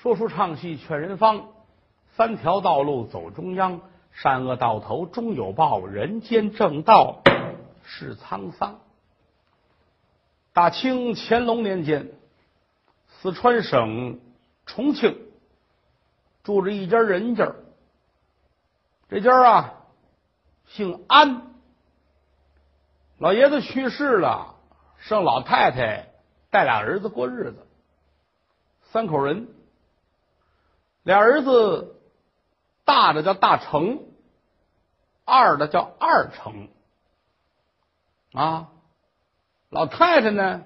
说书唱戏劝人方，三条道路走中央，善恶到头终有报，人间正道是沧桑。大清乾隆年间，四川省重庆住着一家人家，这家啊姓安，老爷子去世了，剩老太太带俩儿子过日子，三口人。俩儿子，大的叫大成，二的叫二成，啊，老太太呢，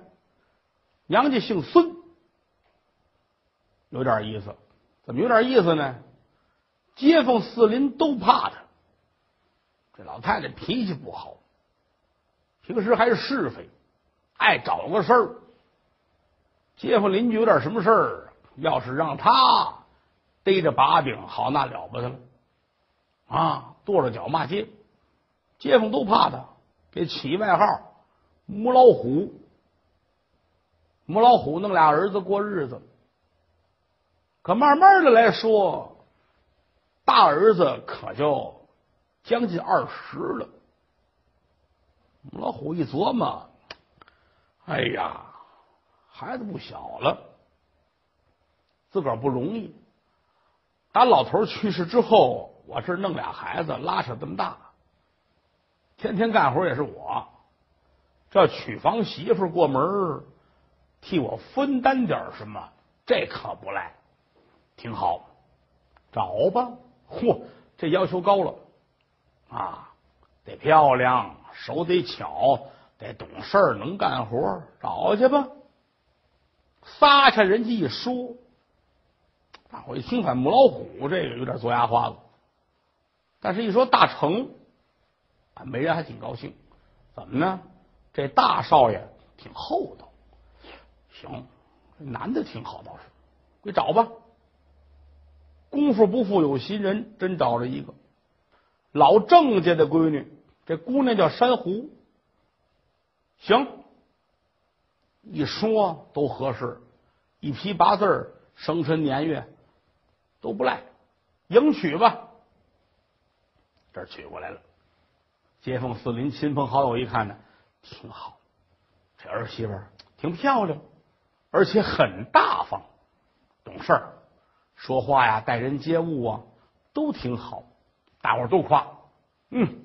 娘家姓孙，有点意思。怎么有点意思呢？街坊四邻都怕他。这老太太脾气不好，平时还是是非，爱找个事儿。街坊邻居有点什么事儿，要是让他。逮着把柄，好那了不得了啊！跺着脚骂街，街坊都怕他，给起外号“母老虎”。母老虎弄俩儿子过日子，可慢慢的来说，大儿子可就将近二十了。母老虎一琢磨，哎呀，孩子不小了，自个儿不容易。打老头去世之后，我这弄俩孩子，拉扯这么大，天天干活也是我。这娶房媳妇过门，替我分担点什么，这可不赖，挺好。找吧，嚯，这要求高了啊！得漂亮，手得巧，得懂事儿，能干活，找去吧。撒下人家一说。大伙一听，反母老虎这个有点做牙花子，但是一说大成，啊媒人还挺高兴。怎么呢？这大少爷挺厚道，行，男的挺好，倒是，给找吧。功夫不负有心人，真找着一个老郑家的闺女。这姑娘叫珊瑚，行，一说都合适，一批八字生辰年月。都不赖，迎娶吧。这儿娶过来了，街坊四邻、亲朋好友一看呢，挺好。这儿媳妇挺漂亮，而且很大方，懂事儿，说话呀、待人接物啊都挺好，大伙儿都夸。嗯，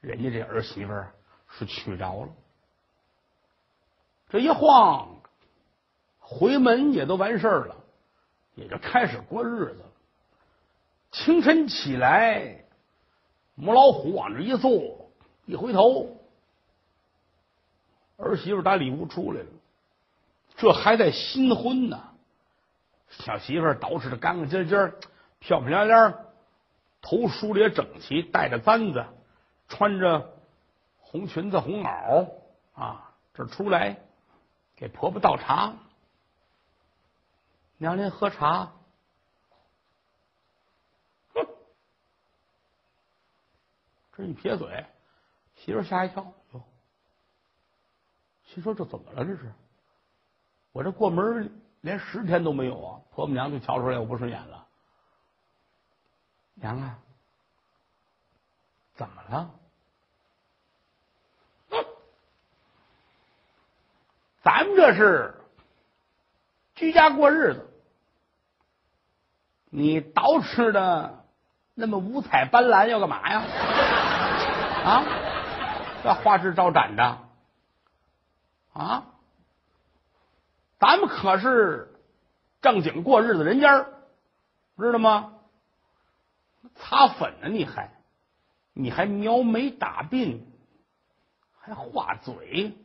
人家这儿媳妇儿是娶着了。这一晃，回门也都完事儿了。也就开始过日子了。清晨起来，母老虎往这一坐，一回头，儿媳妇打里屋出来了。这还在新婚呢，小媳妇捯饬的干干净净、漂漂亮亮，头梳的也整齐，带着簪子，穿着红裙子、红袄啊，这出来给婆婆倒茶。娘您喝茶，哼！这一撇嘴，媳妇吓一跳，哟，心说这怎么了？这是我这过门连十天都没有啊！婆母娘就瞧出来我不顺眼了。娘啊，怎么了？咱们这是。居家过日子，你捯饬的那么五彩斑斓，要干嘛呀？啊，这花枝招展的啊！咱们可是正经过日子人家，知道吗？擦粉呢？你还你还描眉打鬓，还画嘴？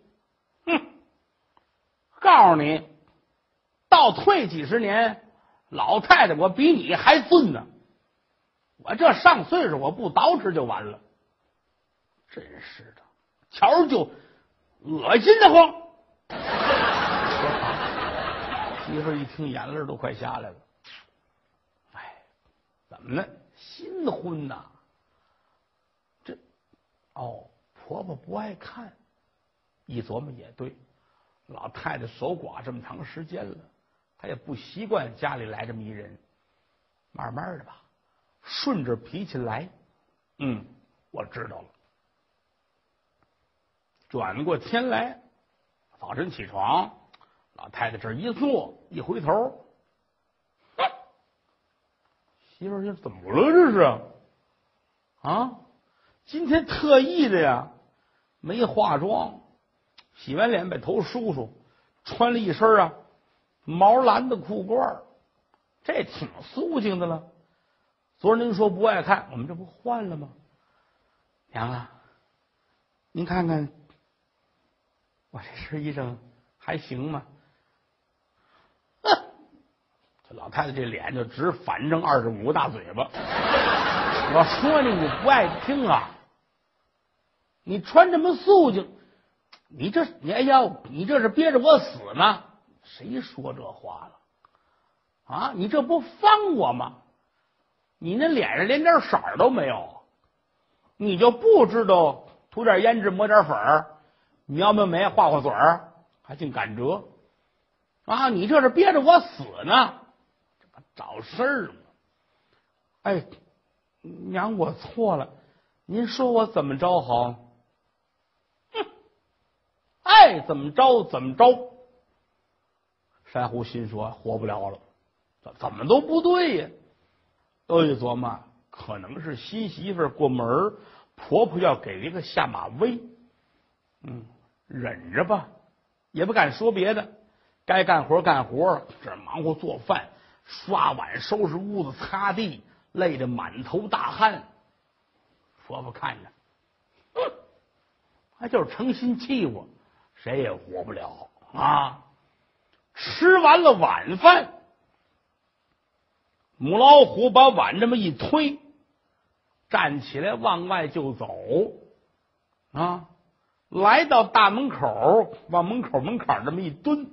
哼！告诉你。倒退几十年，老太太，我比你还尊呢。我这上岁数，我不捯饬就完了。真是的，瞧着就恶心的慌。媳妇一听，眼泪都快下来了。哎，怎么了？新婚呐？这哦，婆婆不爱看。一琢磨也对，老太太守寡这么长时间了。他也不习惯家里来这么一人，慢慢的吧，顺着脾气来。嗯，我知道了。转过天来，早晨起床，老太太这一坐，一回头，媳妇儿这怎么了？这是啊？今天特意的呀，没化妆，洗完脸把头梳梳，穿了一身啊毛蓝的裤褂这挺肃静的了。昨儿您说不爱看，我们这不换了吗？娘啊，您看看。我这身衣裳还行吗？哼！这老太太这脸就直反正二十五个大嘴巴。我说你，你不爱听啊！你穿这么素净，你这你哎呀，你这是憋着我死呢？谁说这话了？啊！你这不方我吗？你那脸上连点色儿都没有，你就不知道涂点胭脂抹点粉儿？描描眉，画画嘴，还净赶折啊！你这是憋着我死呢，这不找事儿吗？哎，娘，我错了，您说我怎么着好？哼，爱怎么着怎么着。珊瑚心说活不了了，怎怎么都不对呀？都一琢磨，可能是新媳妇过门，婆婆要给一个下马威。嗯。忍着吧，也不敢说别的。该干活干活，这忙活做饭、刷碗、收拾屋子、擦地，累得满头大汗。婆婆看着，哼，他就是诚心气我，谁也活不了啊！吃完了晚饭，母老虎把碗这么一推，站起来往外就走啊。来到大门口，往门口门槛这么一蹲，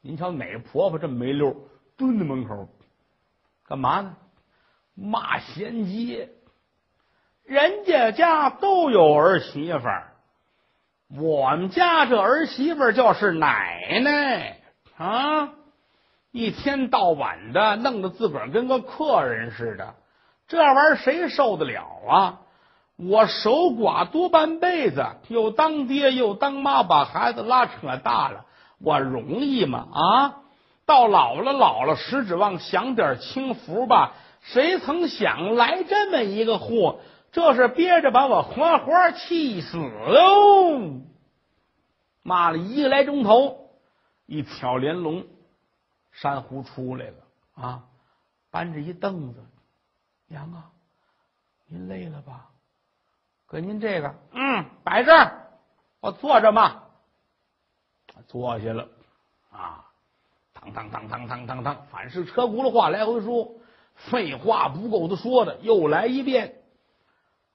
您瞧哪个婆婆这么没溜，蹲在门口干嘛呢？骂贤妻，人家家都有儿媳妇儿，我们家这儿媳妇儿就是奶奶啊！一天到晚的弄得自个儿跟个客人似的，这玩意儿谁受得了啊？我守寡多半辈子，又当爹又当妈，把孩子拉扯大了，我容易吗？啊，到老了老了，实指望享点清福吧。谁曾想来这么一个货，这是憋着把我活活气死喽！骂了一个来钟头，一挑连笼，珊瑚出来了啊，搬着一凳子，娘啊，您累了吧？给您这个，嗯，摆这儿，我坐着嘛。坐下了，啊，当当当当当当当，反是车轱辘话来回说，废话不够他说的，又来一遍。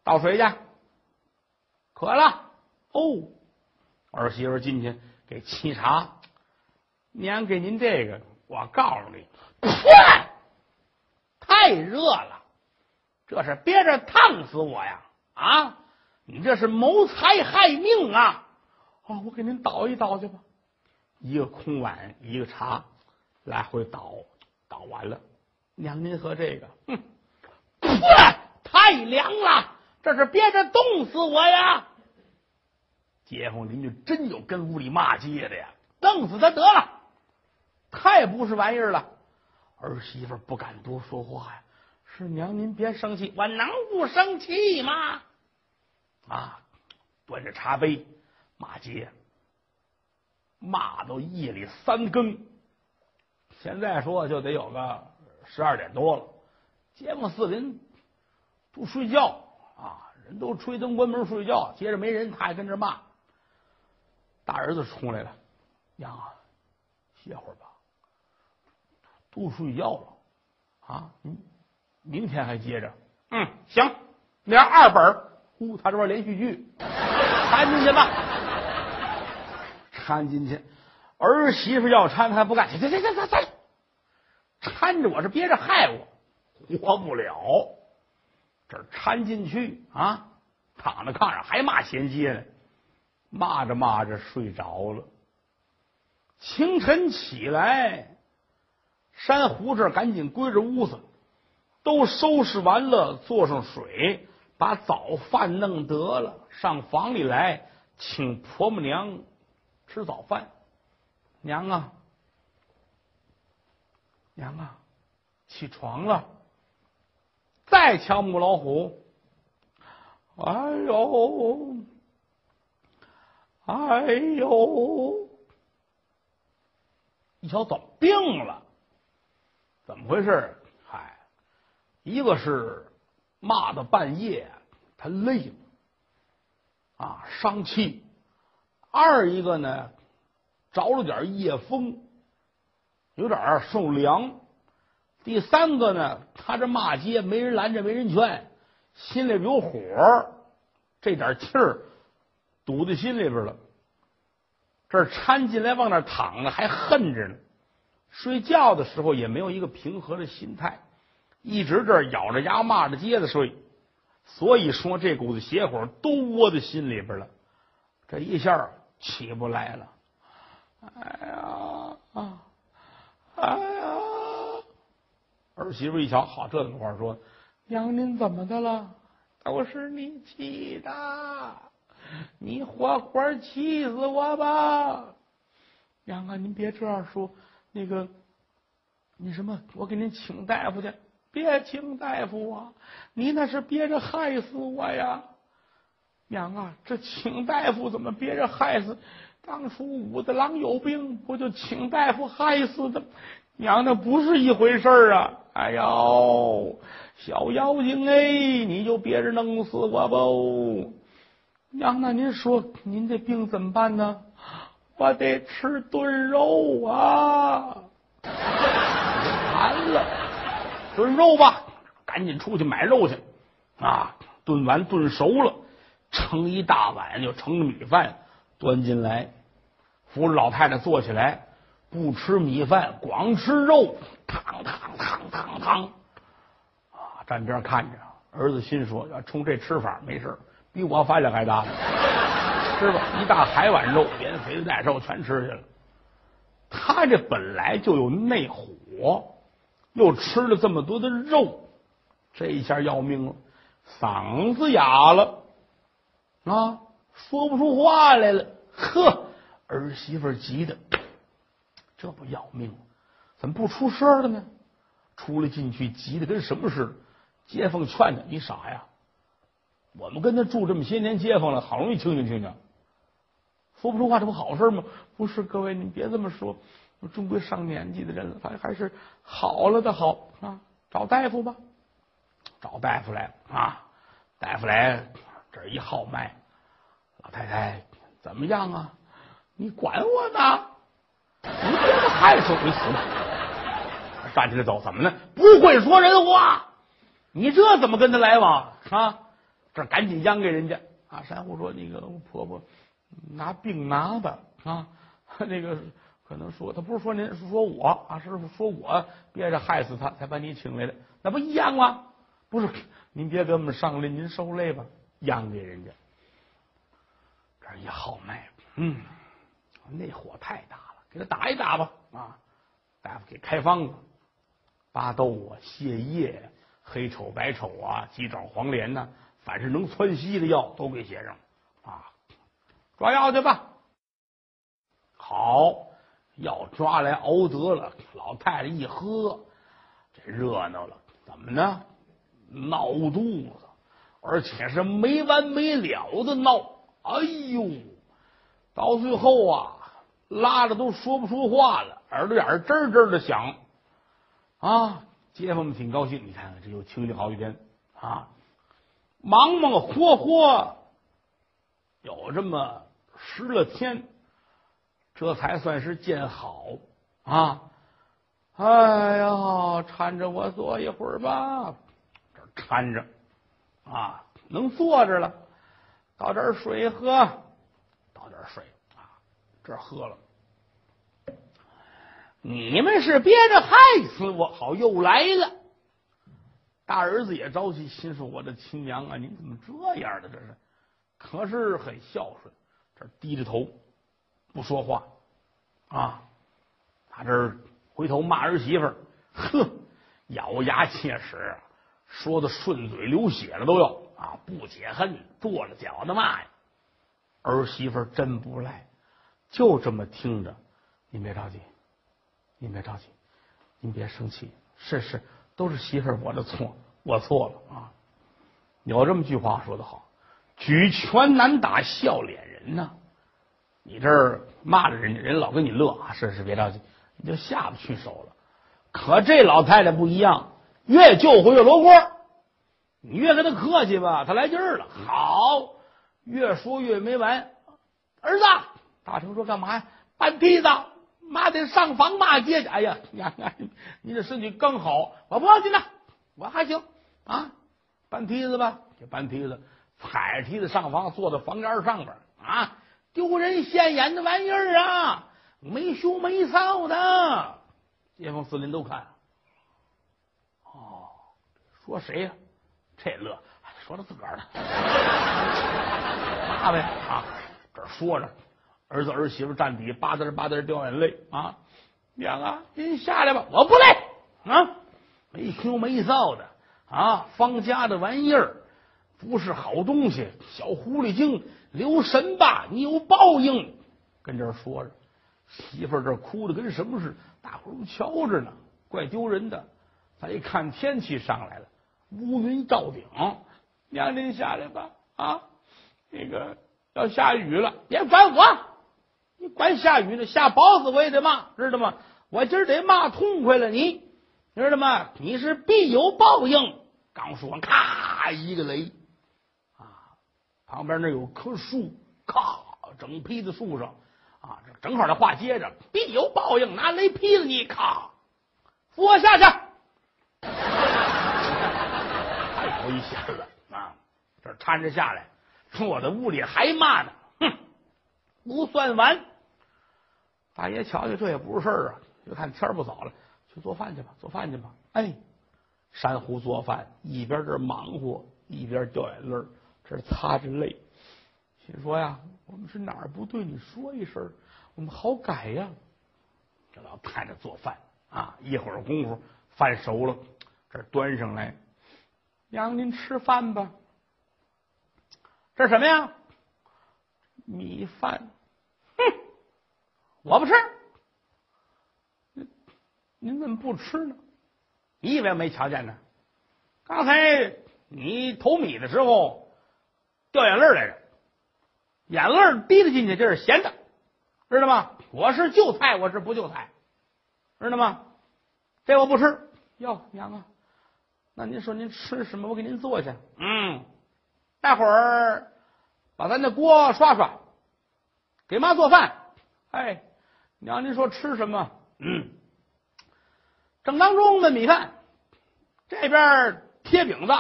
倒水去，渴了。哦，儿媳妇进去给沏茶。娘给您这个，我告诉你，太热了，这是憋着烫死我呀！啊！你这是谋财害命啊！啊，我给您倒一倒去吧。一个空碗，一个茶，来回倒，倒完了。娘，您喝这个，哼，太凉了，这是憋着冻死我呀！街坊邻居真有跟屋里骂街的呀，弄死他得了，也不是玩意儿了。儿媳妇不敢多说话呀。是娘，您别生气，我能不生气吗？啊，端着茶杯骂街，骂到夜里三更。现在说就得有个十二点多了，街坊四邻都睡觉啊，人都吹灯关门睡觉。接着没人，他还跟这骂。大儿子出来了，娘啊，歇会儿吧，都睡觉了啊，明明天还接着。嗯，行，连二本。呼，他这边连续剧，掺进去吧，掺进去。儿媳妇要掺，他不干。行行行行行行，掺着我是憋着害我，活不了。这掺进去啊，躺在炕上还骂贤妻呢，骂着骂着睡着了。清晨起来，珊瑚这赶紧归着屋子，都收拾完了，做上水，把早饭弄得了，上房里来请婆母娘吃早饭。娘啊，娘啊，起床了！再瞧母老虎，哎呦，哎呦！一瞧怎么病了？怎么回事？嗨，一个是骂到半夜，他累了啊，伤气；二一个呢，着了点夜风，有点受凉；第三个呢，他这骂街没人拦着，没人劝，心里有火，这点气儿堵在心里边了。这掺进来往那躺着，还恨着呢。睡觉的时候也没有一个平和的心态，一直这咬着牙骂着街的睡。所以说，这股子邪火都窝在心里边了。这一下起不来了。哎呀啊！哎呀！儿媳妇一瞧，好，这么话说，娘您怎么的了？都是你气的。你活活气死我吧，娘啊！您别这样说，那个，你什么？我给您请大夫去。别请大夫啊！你那是憋着害死我呀，娘啊！这请大夫怎么憋着害死？当初武大郎有病，不就请大夫害死的？娘，那不是一回事儿啊！哎呦，小妖精哎，你就憋着弄死我不？娘，那您说您这病怎么办呢？我得吃炖肉啊！完了，炖肉吧，赶紧出去买肉去啊！炖完炖熟了，盛一大碗就盛米饭端进来，扶着老太太坐起来，不吃米饭，光吃肉，汤汤汤汤汤啊！站边看着，儿子心说：要冲这吃法，没事比我饭量还大，吃吧？一大海碗肉，连肥的带瘦全吃去了。他这本来就有内火，又吃了这么多的肉，这一下要命了，嗓子哑了啊，说不出话来了。呵，儿媳妇急的，这不要命了怎么不出声了呢？出来进去，急的跟什么似的。街坊劝他：“你傻呀！”我们跟他住这么些年街坊了，好容易清醒清醒，说不出话，这不好事吗？不是，各位，你别这么说，终归上年纪的人了，反正还是好了的好啊！找大夫吧，找大夫来啊！大夫来这一号脉，老太太怎么样啊？你管我呢？你别害死你死吧！站起来走，怎么呢？不会说人话，你这怎么跟他来往啊？这赶紧央给人家啊！珊瑚说：“那个婆婆拿病拿的啊，那个可能说他不是说您是说我啊，是说我憋着害死他才把你请来的，那不一样吗？不是，您别跟我们商量，您受累吧，央给人家。这一号脉，嗯，那火太大了，给他打一打吧啊！大夫给开方子，巴豆啊、泻叶、黑丑白丑啊、鸡爪黄连呐。”凡是能窜稀的药都给写上，抓药去吧。好，药抓来熬得了，老太太一喝，这热闹了。怎么呢？闹肚子，而且是没完没了的闹。哎呦，到最后啊，拉的都说不出话了，耳朵眼儿吱吱的响。啊，街坊们挺高兴，你看看这又清静好几天啊。忙忙活活有这么十来天，这才算是见好啊！哎呀，搀着我坐一会儿吧，这搀着啊，能坐着了。倒点水喝，倒点水啊，这喝了。你们是憋着害死我，好又来了。大儿子也着急，心说：“我的亲娘啊，你怎么这样的？这是，可是很孝顺，低着头不说话啊。他这回头骂儿媳妇儿，哼，咬牙切齿，说的顺嘴流血了都要啊！不解恨，跺着脚的骂呀！儿媳妇真不赖，就这么听着。您别着急，您别着急，您别生气。是是，都是媳妇我的错，我错了啊！有这么句话说的好：“举拳难打笑脸人呐。”你这儿骂着人家，人老跟你乐啊！是是，别着急，你就下不去手了。可这老太太不一样，越救活越罗锅。你越跟他客气吧，他来劲儿了。好，越说越没完。儿子，大成说干嘛呀？搬梯子。妈得上房骂街去！哎呀呀呀！你这身体刚好，我不要紧了，我还行啊！搬梯子吧，就搬梯子，踩着梯子上房，坐在房檐上边啊！丢人现眼的玩意儿啊！没羞没臊的，街坊四邻都看。哦，说谁呀？这乐，说他自个儿呢。骂呗啊！这说着。儿子儿媳妇站底，吧嗒吧嗒掉眼泪啊！娘啊，您下来吧，我不累啊，没羞没臊的啊，方家的玩意儿不是好东西，小狐狸精，留神吧，你有报应。跟这儿说着，媳妇这哭的跟什么似的，大伙都瞧着呢，怪丢人的。他一看天气上来了，乌云罩顶，娘您下来吧啊，那个要下雨了，别管我。你管下雨呢？下雹子我也得骂，知道吗？我今儿得骂痛快了，你知道吗？你是必有报应。刚说完，咔一个雷！旁边那有棵树，咔整劈在树上啊！这正好这话接着，必有报应，拿雷劈了你，咔扶我下去。太头一下了啊！这搀着下来，我的屋里还骂呢，哼，不算完。大爷瞧瞧，这也不是事儿啊！就看天不早了，去做饭去吧，做饭去吧。哎，珊瑚做饭，一边这忙活，一边掉眼泪儿这擦着泪，心说呀：“我们是哪儿不对？你说一声，我们好改呀。”这老太太做饭啊，一会儿功夫饭熟了，这端上来，娘您吃饭吧。这什么呀？米饭。哼我不吃，您怎么不吃呢？你以为没瞧见呢？刚才你投米的时候掉眼泪来着，眼泪滴了进去，这是咸的，知道吗？我是就菜，我是不就菜，知道吗？这我不吃。哟，娘啊，那您说您吃什么？我给您做去。嗯，待会儿把咱的锅刷刷，给妈做饭。哎。娘，您说吃什么？嗯，正当中焖米饭，这边贴饼子，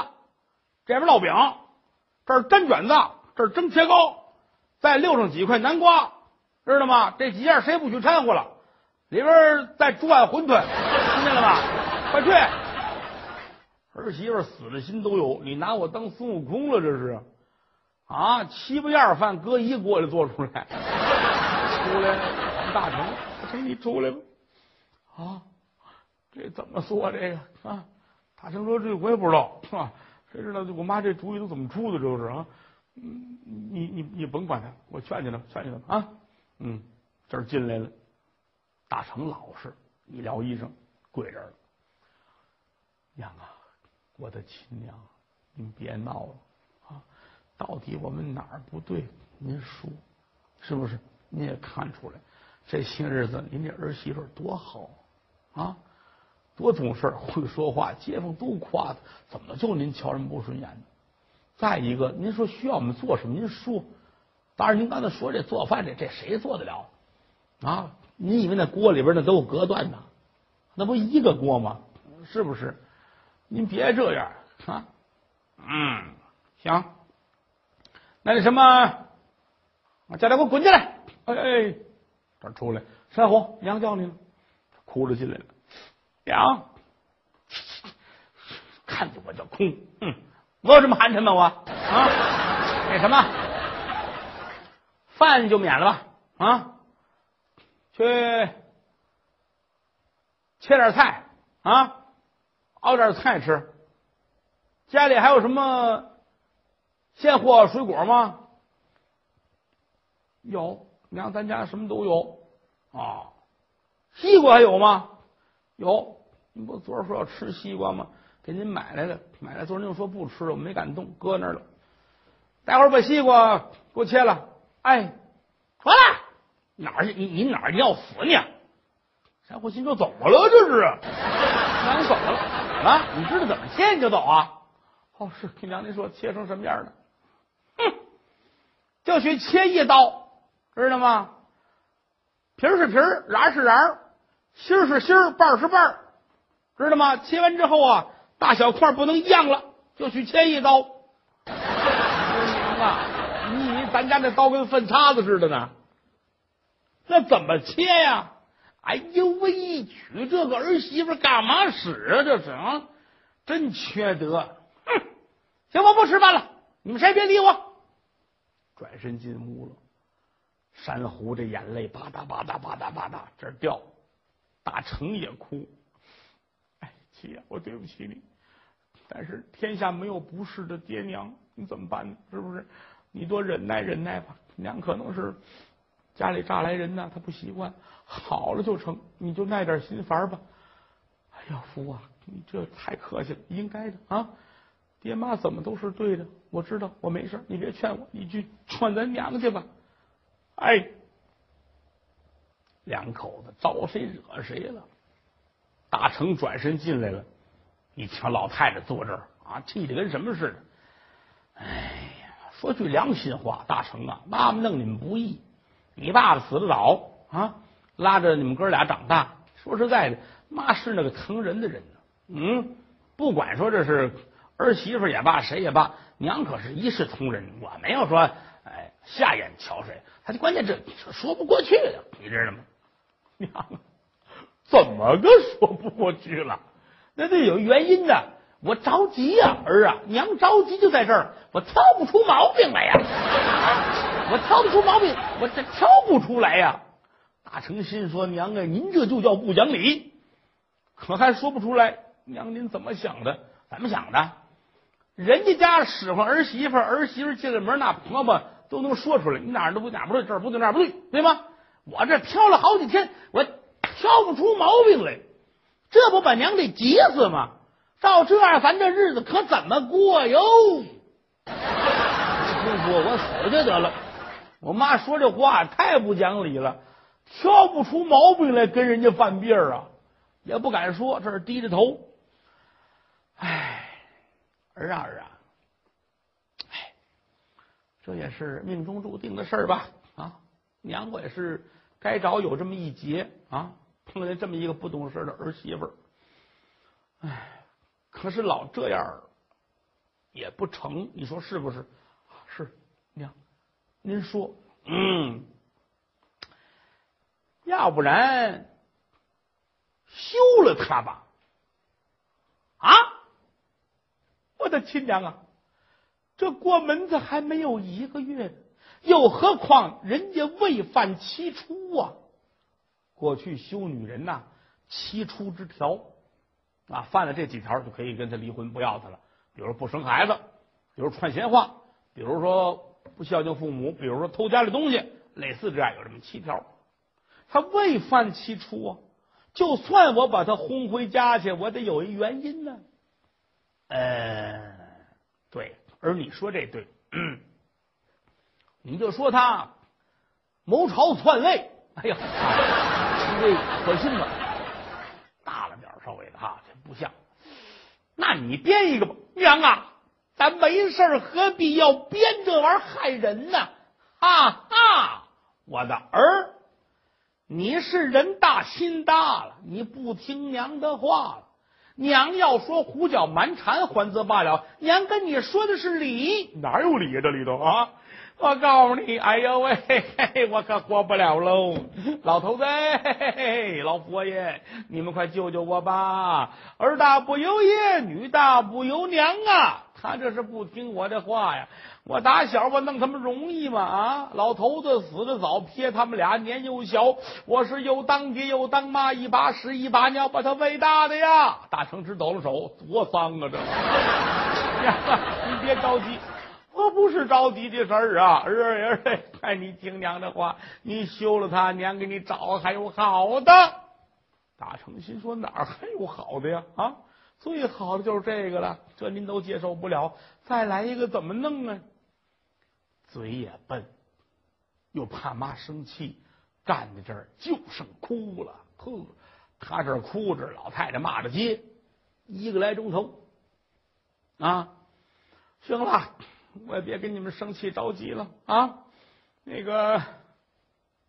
这边烙饼，这是蒸卷子，这是蒸切糕，再溜上几块南瓜，知道吗？这几样谁不许掺和了？里边再煮碗馄饨，听见了吧？快去！儿媳妇死的心都有，你拿我当孙悟空了？这是啊，七八样饭搁一锅里做出来，出来。大成，大成，你出来吧！啊，这怎么说这个啊？大成说：“这我也不知道，啊，谁知道我妈这主意都怎么出的？这是啊，你你你甭管他，我劝劝他，劝劝他啊。嗯，这儿进来了，大成老实，医疗医生跪这了。娘啊，我的亲娘，您别闹了啊！到底我们哪儿不对？您说是不是？您也看出来。”这些日子，您这儿媳妇多好啊，多懂事，会说话，街坊都夸他。怎么就您瞧人不顺眼呢？再一个，您说需要我们做什么？您说。当然，您刚才说这做饭这这谁做得了啊？你以为那锅里边那都有隔断呢？那不一个锅吗？是不是？您别这样啊。嗯，行。那那什么，叫他给我滚进来！哎哎。这出来，山虎娘叫你了，哭着进来了。娘，看见我就哭，嗯，我有这么寒碜吗？我啊，那什么，饭就免了吧，啊，去切点菜，啊，熬点菜吃。家里还有什么鲜货水果吗？有，娘，咱家什么都有啊。西瓜还有吗？有，你不昨儿说要吃西瓜吗？给您买来了，买来昨儿您说不吃了，我没敢动，搁那儿了。待会儿把西瓜给我切了。哎，完了，哪儿去？你你哪儿要死你？柴火心说怎么了？这是，娘你怎么了？啊，你知道怎么切你就走啊？哦，是听娘您说切成什么样的？哼，就学切一刀，知道吗？皮儿是皮儿，瓤是瓤，芯儿是芯儿，瓣是瓣，知道吗？切完之后啊，大小块不能一样了，就去切一刀。娘啊，你以为咱家那刀跟粪叉子似的呢？那怎么切呀？哎呦喂，娶这个儿媳妇干嘛使啊？这是啊，真缺德！哼，行，我不吃饭了，你们谁别理我。转身进屋了。珊瑚这眼泪吧嗒吧嗒吧嗒吧嗒这掉，大成也哭。哎，七爷，我对不起你，但是天下没有不是的爹娘，你怎么办呢？是不是？你多忍耐忍耐吧。娘可能是家里乍来人呢，他不习惯，好了就成，你就耐点心烦吧。哎呀，福啊，你这太客气了，应该的啊。爹妈怎么都是对的，我知道，我没事，你别劝我，你去劝咱娘去吧。哎，两口子招谁惹谁了？大成转身进来了，一瞧老太太坐这儿啊，气的跟什么似的。哎呀，说句良心话，大成啊，妈妈弄你们不易。你爸爸死的早啊，拉着你们哥俩长大。说实在的，妈是那个疼人的人呢。嗯，不管说这是儿媳妇也罢，谁也罢，娘可是一视同仁。我没有说哎下眼瞧谁。他就关键这说不过去的，你知道吗？娘，怎么个说不过去了？那得有原因的。我着急呀，儿啊，娘着急就在这儿，我挑不出毛病来呀。我挑不出毛病，我这挑不出来呀。大成心说：“娘啊，您这就叫不讲理，可还说不出来。娘，您怎么想的？怎么想的？人家家使唤儿媳妇，儿媳妇进了门，那婆婆。”都能说出来，你哪儿都不哪儿不对，这儿不对那儿不对，对吗？我这挑了好几天，我挑不出毛病来，这不把娘得急死吗？照这样，咱这日子可怎么过哟？不说，我死去得了。我妈说这话太不讲理了，挑不出毛病来跟人家犯病啊，也不敢说，这是低着头。哎，儿啊儿啊！这也是命中注定的事儿吧？娘我也是该着有这么一劫啊，碰见这么一个不懂事的儿媳妇儿。哎，可是老这样也不成，你说是不是？是娘，您说，嗯，要不然休了他吧？啊，我的亲娘啊！这过门子还没有一个月呢，又何况人家未犯七出啊！过去修女人呐，七出之条啊，犯了这几条就可以跟他离婚，不要他了。比如不生孩子，比如串闲话，比如说不孝敬父母，比如说偷家里东西，类似这样有这么七条。他未犯七出啊，就算我把他轰回家去，我得有一原因呢。呃，对。而你说这对，嗯你就说他谋朝篡位，哎呀，你这可信吗？大了点稍微的哈，这不像。那你编一个吧，娘啊，咱没事何必要编这玩意儿害人呢？啊啊，我的儿，你是人大心大了，你不听娘的话了。娘要说胡搅蛮缠，还则罢了。娘跟你说的是理，哪有理呀？这里头啊，我告诉你，哎呦喂，嘿嘿我可活不了喽！老头子，嘿嘿老佛爷，你们快救救我吧！儿大不由爷，女大不由娘啊！他这是不听我的话呀！我打小我弄他们容易吗？啊！老头子死的早，撇他们俩年幼小，我是又当爹又当妈，一把屎一把尿把他喂大的呀！大成直抖了手，多脏啊！这，你别着急。我不是着急的事儿啊，儿儿儿，哎，你听娘的话，你休了他，娘给你找还有好的。大成心说哪儿还有好的呀？啊，最好的就是这个了，这您都接受不了，再来一个怎么弄啊？嘴也笨，又怕妈生气，站在这儿就剩哭了。呵，他这哭着，老太太骂着街，一个来钟头啊，行了。我也别跟你们生气着急了啊！那个，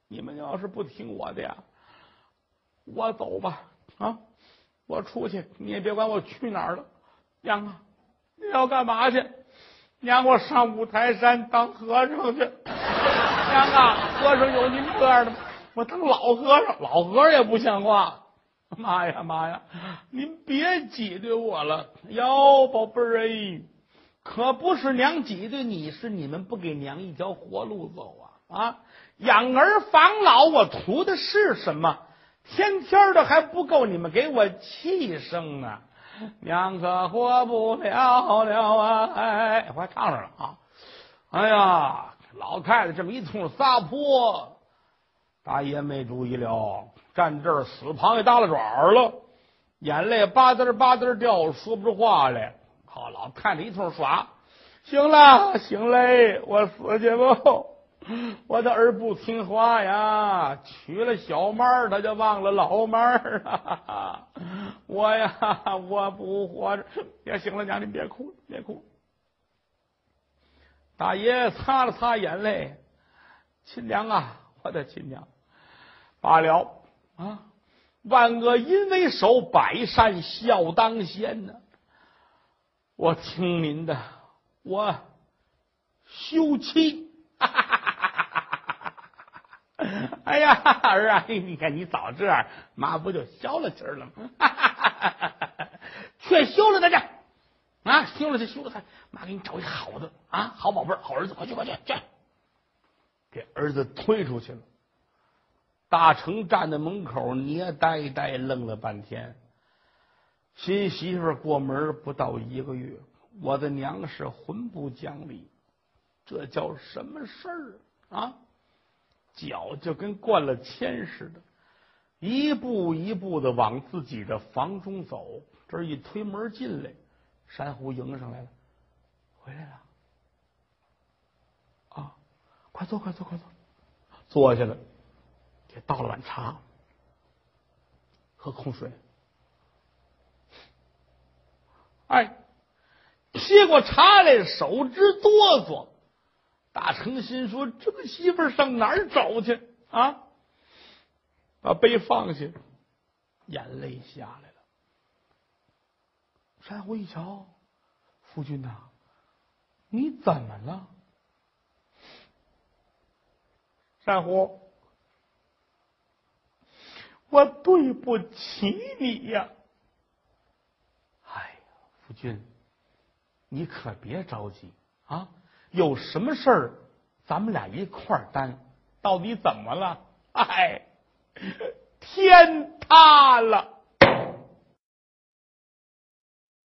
你们要是不听我的呀，我走吧啊！我出去，你也别管我去哪儿了。娘啊，你要干嘛去？娘，我上五台山当和尚去。娘啊，和尚有您这样的吗？我当老和尚，老和尚也不像话。妈呀妈呀，您别挤兑我了，哟，宝贝儿哎。可不是娘挤兑你，是你们不给娘一条活路走啊！啊，养儿防老，我图的是什么？天天的还不够你们给我气生呢！娘可活不了了啊！哎，我还唱上了啊！哎呀，老太太这么一通撒泼，大爷没注意了，站这儿死螃蟹耷拉爪了，眼泪吧嗒吧嗒掉，说不出话来。好，老太太一通耍，行了，行嘞，我死去吧。我的儿不听话呀，娶了小妹他就忘了老妹儿啊。我呀，我不活着。也行了，娘，你别哭，别哭。大爷擦了擦眼泪，亲娘啊，我的亲娘，罢了啊。万恶淫为首，百善孝当先呢。我听您的，我休妻。哎呀，儿啊，你看你早这样，妈不就消了气了吗？劝休了他去啊，休了他，休了他，妈给你找一好的啊，好宝贝儿，好儿子，快去快去去，给儿子推出去了。大成站在门口，捏呆呆愣了半天。新媳妇过门不到一个月，我的娘是魂不讲理，这叫什么事儿啊？脚就跟灌了铅似的，一步一步的往自己的房中走。这一推门进来，珊瑚迎上来了，回来了啊！快坐，快坐，快坐，坐下了，给倒了碗茶，喝空水。哎，接过茶来，手直哆嗦。大成心说：“这个媳妇上哪儿找去啊？”把杯放下，眼泪下来了。珊瑚一瞧，夫君呐，你怎么了？珊瑚，我对不起你呀。君，你可别着急啊！有什么事儿，咱们俩一块儿担。到底怎么了？哎，天塌了！